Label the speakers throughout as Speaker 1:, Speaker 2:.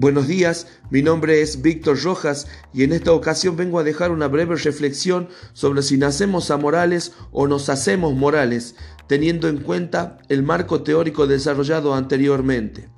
Speaker 1: Buenos días, mi nombre es Víctor Rojas y en esta ocasión vengo a dejar una breve reflexión sobre si nacemos amorales o nos hacemos morales, teniendo en cuenta el marco teórico desarrollado anteriormente.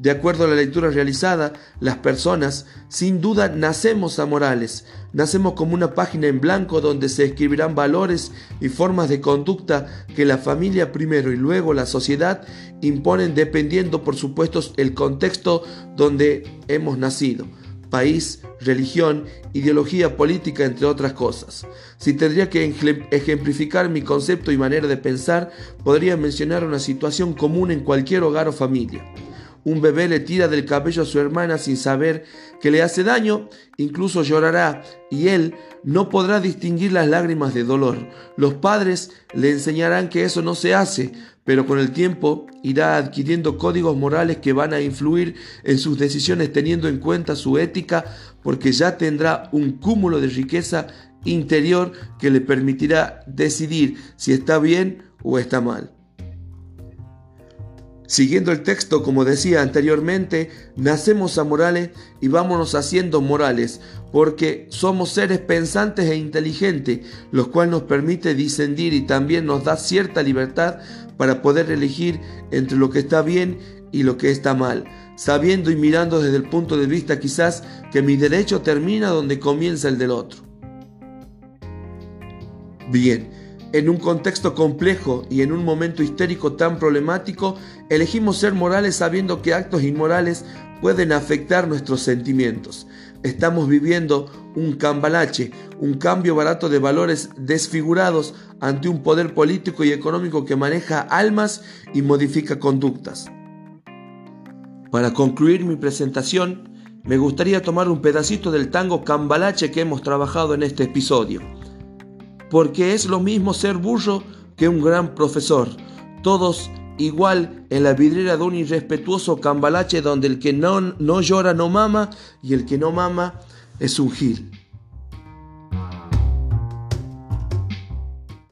Speaker 1: De acuerdo a la lectura realizada, las personas sin duda nacemos amorales, nacemos como una página en blanco donde se escribirán valores y formas de conducta que la familia primero y luego la sociedad imponen dependiendo por supuesto el contexto donde hemos nacido país, religión, ideología política, entre otras cosas. Si tendría que ejemplificar mi concepto y manera de pensar, podría mencionar una situación común en cualquier hogar o familia. Un bebé le tira del cabello a su hermana sin saber que le hace daño, incluso llorará y él no podrá distinguir las lágrimas de dolor. Los padres le enseñarán que eso no se hace, pero con el tiempo irá adquiriendo códigos morales que van a influir en sus decisiones teniendo en cuenta su ética, porque ya tendrá un cúmulo de riqueza interior que le permitirá decidir si está bien o está mal. Siguiendo el texto, como decía anteriormente, nacemos a morales y vámonos haciendo morales, porque somos seres pensantes e inteligentes, lo cual nos permite discendir y también nos da cierta libertad para poder elegir entre lo que está bien y lo que está mal, sabiendo y mirando desde el punto de vista quizás que mi derecho termina donde comienza el del otro. Bien, en un contexto complejo y en un momento histérico tan problemático, elegimos ser morales sabiendo que actos inmorales pueden afectar nuestros sentimientos. Estamos viviendo un cambalache, un cambio barato de valores desfigurados ante un poder político y económico que maneja almas y modifica conductas. Para concluir mi presentación, me gustaría tomar un pedacito del tango cambalache que hemos trabajado en este episodio porque es lo mismo ser burro que un gran profesor. Todos igual en la vidriera de un irrespetuoso cambalache donde el que no, no llora no mama y el que no mama es un gil.